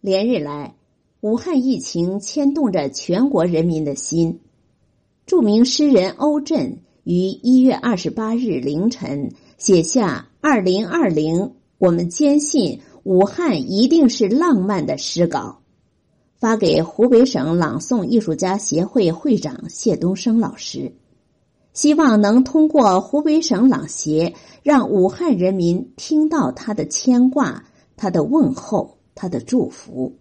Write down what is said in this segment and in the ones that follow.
连日来，武汉疫情牵动着全国人民的心。著名诗人欧震于一月二十八日凌晨写下“二零二零，我们坚信武汉一定是浪漫”的诗稿，发给湖北省朗诵艺术家协会会长谢东升老师，希望能通过湖北省朗协，让武汉人民听到他的牵挂、他的问候。他的祝福。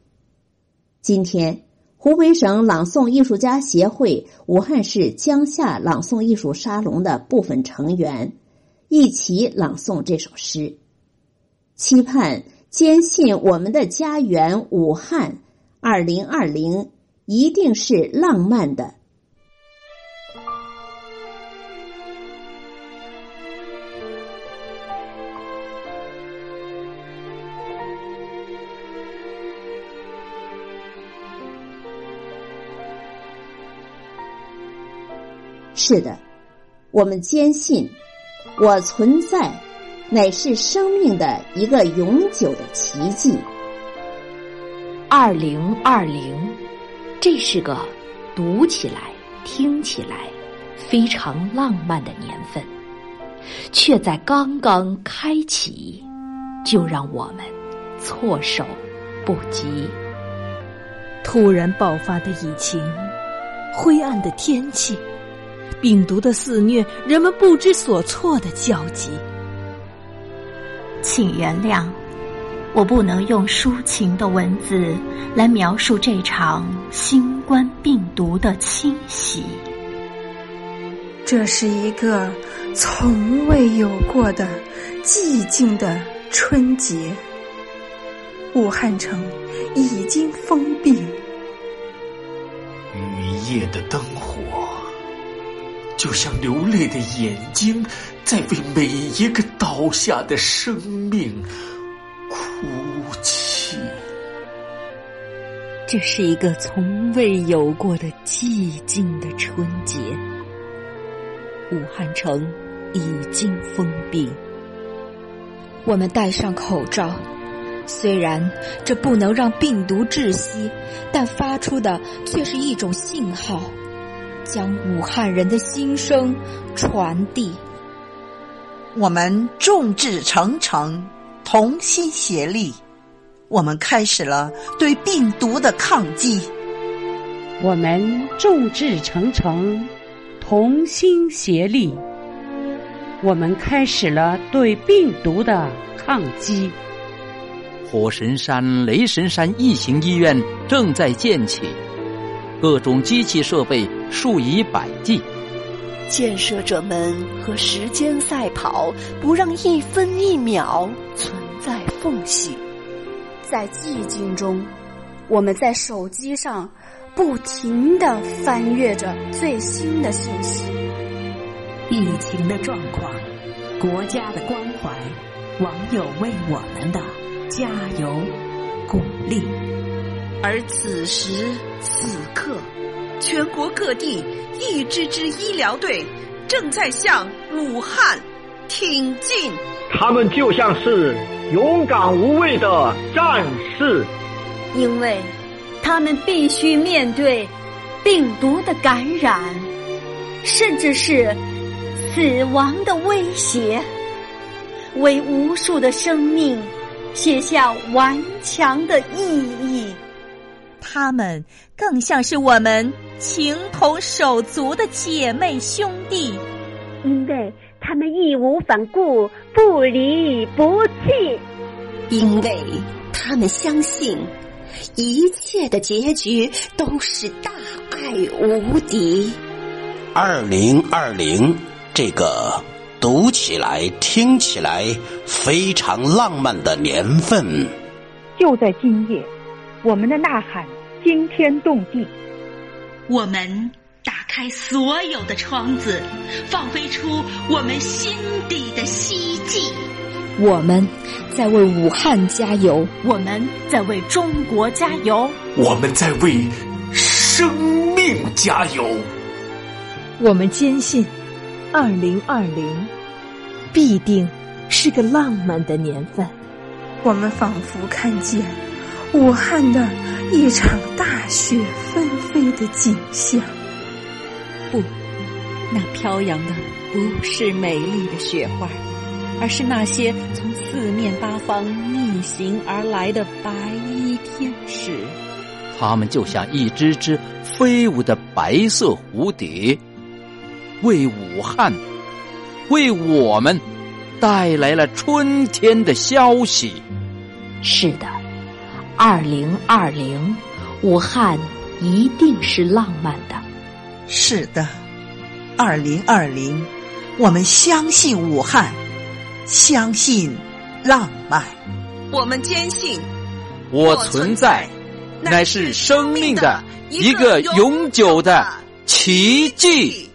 今天，湖北省朗诵艺术家协会武汉市江夏朗诵艺术沙龙的部分成员一起朗诵这首诗，期盼坚信我们的家园武汉，二零二零一定是浪漫的。是的，我们坚信，我存在乃是生命的一个永久的奇迹。二零二零，这是个读起来、听起来非常浪漫的年份，却在刚刚开启，就让我们措手不及。突然爆发的疫情，灰暗的天气。病毒的肆虐，人们不知所措的焦急。请原谅，我不能用抒情的文字来描述这场新冠病毒的侵袭。这是一个从未有过的寂静的春节。武汉城已经封闭，雨夜的灯火。就像流泪的眼睛，在为每一个倒下的生命哭泣。这是一个从未有过的寂静的春节。武汉城已经封闭，我们戴上口罩，虽然这不能让病毒窒息，但发出的却是一种信号。将武汉人的心声传递。我们众志成城，同心协力，我们开始了对病毒的抗击。我们众志成城，同心协力，我们开始了对病毒的抗击。火神山、雷神山疫情医院正在建起。各种机器设备数以百计，建设者们和时间赛跑，不让一分一秒存在缝隙。在寂静中，我们在手机上不停的翻阅着最新的信息。疫情的状况，国家的关怀，网友为我们的加油鼓励。而此时此刻，全国各地一支支医疗队正在向武汉挺进。他们就像是勇敢无畏的战士，因为他们必须面对病毒的感染，甚至是死亡的威胁，为无数的生命写下顽强的意义。他们更像是我们情同手足的姐妹兄弟，因为他们义无反顾、不离不弃，因为他们相信一切的结局都是大爱无敌。二零二零，这个读起来、听起来非常浪漫的年份，就在今夜。我们的呐喊惊天动地，我们打开所有的窗子，放飞出我们心底的希冀。我们在为武汉加油，我们在为中国加油，我们在为生命加油。我们坚信，二零二零必定是个浪漫的年份。我们仿佛看见。武汉的一场大雪纷飞的景象。不，那飘扬的不是美丽的雪花，而是那些从四面八方逆行而来的白衣天使。他们就像一只只飞舞的白色蝴蝶，为武汉，为我们带来了春天的消息。是的，二零二零，武汉一定是浪漫的。是的，二零二零，我们相信武汉，相信浪漫。我们坚信，我存在。乃是生命的一个永久的奇迹。